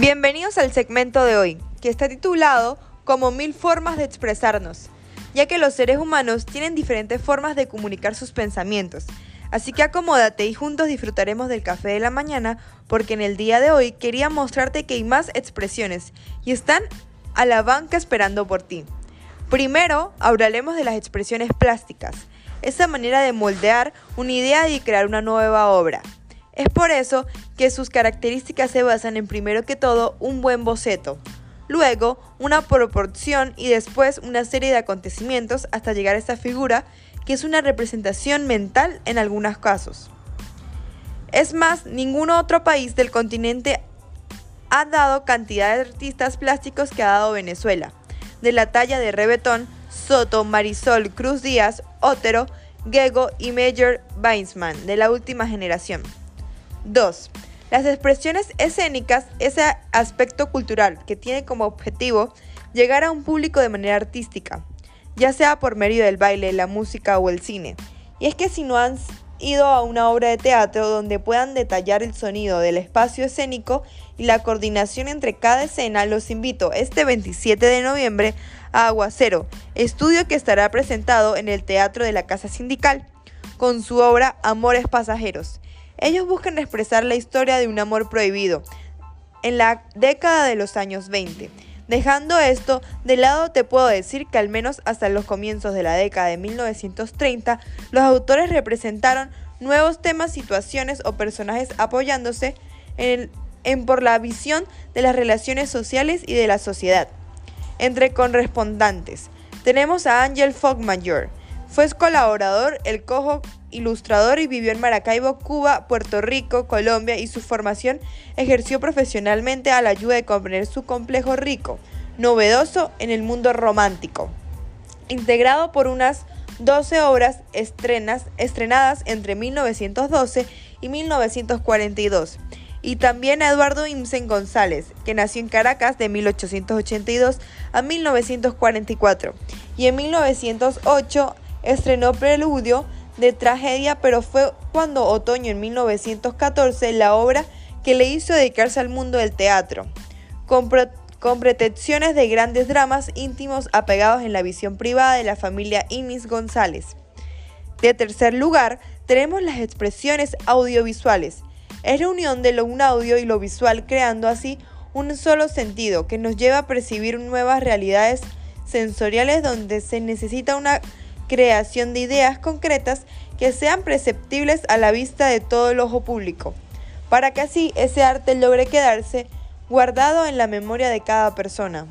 Bienvenidos al segmento de hoy, que está titulado como mil formas de expresarnos, ya que los seres humanos tienen diferentes formas de comunicar sus pensamientos. Así que acomódate y juntos disfrutaremos del café de la mañana porque en el día de hoy quería mostrarte que hay más expresiones y están a la banca esperando por ti. Primero, hablaremos de las expresiones plásticas, esa manera de moldear una idea y crear una nueva obra. Es por eso que sus características se basan en primero que todo un buen boceto, luego una proporción y después una serie de acontecimientos hasta llegar a esta figura que es una representación mental en algunos casos. Es más, ningún otro país del continente ha dado cantidad de artistas plásticos que ha dado Venezuela, de la talla de Rebetón, Soto, Marisol, Cruz Díaz, Otero, Gego y Major Weissman de la última generación. 2. Las expresiones escénicas, ese aspecto cultural que tiene como objetivo llegar a un público de manera artística, ya sea por medio del baile, la música o el cine. Y es que si no han ido a una obra de teatro donde puedan detallar el sonido del espacio escénico y la coordinación entre cada escena, los invito este 27 de noviembre a Aguacero, estudio que estará presentado en el Teatro de la Casa Sindical, con su obra Amores Pasajeros. Ellos buscan expresar la historia de un amor prohibido en la década de los años 20. Dejando esto de lado, te puedo decir que al menos hasta los comienzos de la década de 1930, los autores representaron nuevos temas, situaciones o personajes apoyándose en, por la visión de las relaciones sociales y de la sociedad. Entre correspondantes, tenemos a Angel Fogmayor, fue colaborador, el cojo ilustrador y vivió en Maracaibo, Cuba, Puerto Rico, Colombia y su formación ejerció profesionalmente a la ayuda de comprender su complejo rico, novedoso en el mundo romántico. Integrado por unas 12 obras estrenas, estrenadas entre 1912 y 1942. Y también a Eduardo Imsen González, que nació en Caracas de 1882 a 1944 y en 1908 estrenó Preludio de tragedia, pero fue cuando otoño en 1914 la obra que le hizo dedicarse al mundo del teatro, con, con pretensiones de grandes dramas íntimos apegados en la visión privada de la familia Innis González. De tercer lugar, tenemos las expresiones audiovisuales. Es la unión de lo un audio y lo visual creando así un solo sentido que nos lleva a percibir nuevas realidades sensoriales donde se necesita una creación de ideas concretas que sean perceptibles a la vista de todo el ojo público, para que así ese arte logre quedarse guardado en la memoria de cada persona.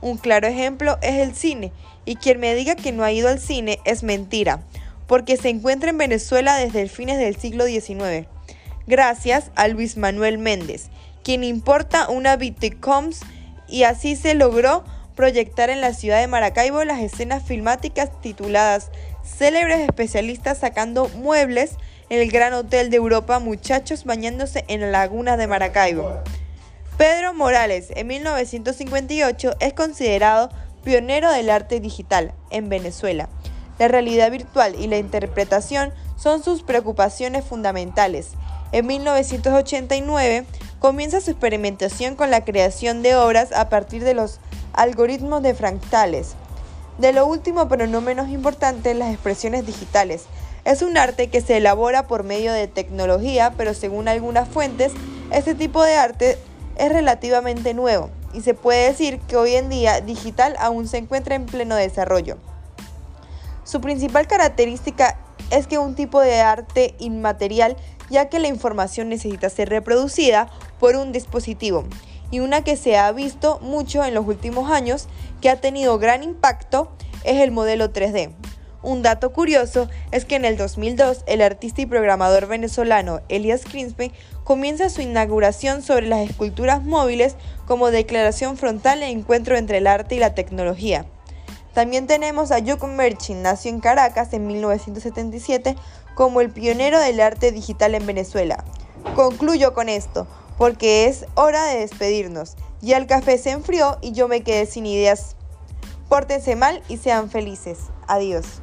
Un claro ejemplo es el cine, y quien me diga que no ha ido al cine es mentira, porque se encuentra en Venezuela desde el fines del siglo XIX, gracias a Luis Manuel Méndez, quien importa una Bitcoms y así se logró proyectar en la ciudad de Maracaibo las escenas filmáticas tituladas Célebres especialistas sacando muebles en el Gran Hotel de Europa, muchachos bañándose en la laguna de Maracaibo. Pedro Morales, en 1958, es considerado pionero del arte digital en Venezuela. La realidad virtual y la interpretación son sus preocupaciones fundamentales. En 1989 comienza su experimentación con la creación de obras a partir de los algoritmos de fractales. De lo último, pero no menos importante, las expresiones digitales. Es un arte que se elabora por medio de tecnología, pero según algunas fuentes, este tipo de arte es relativamente nuevo y se puede decir que hoy en día digital aún se encuentra en pleno desarrollo. Su principal característica es que un tipo de arte inmaterial ya que la información necesita ser reproducida por un dispositivo y una que se ha visto mucho en los últimos años que ha tenido gran impacto es el modelo 3D. Un dato curioso es que en el 2002 el artista y programador venezolano Elias Crispin comienza su inauguración sobre las esculturas móviles como declaración frontal e encuentro entre el arte y la tecnología. También tenemos a Jock Merchin, nació en Caracas en 1977 como el pionero del arte digital en Venezuela. Concluyo con esto porque es hora de despedirnos. Ya el café se enfrió y yo me quedé sin ideas. Pórtense mal y sean felices. Adiós.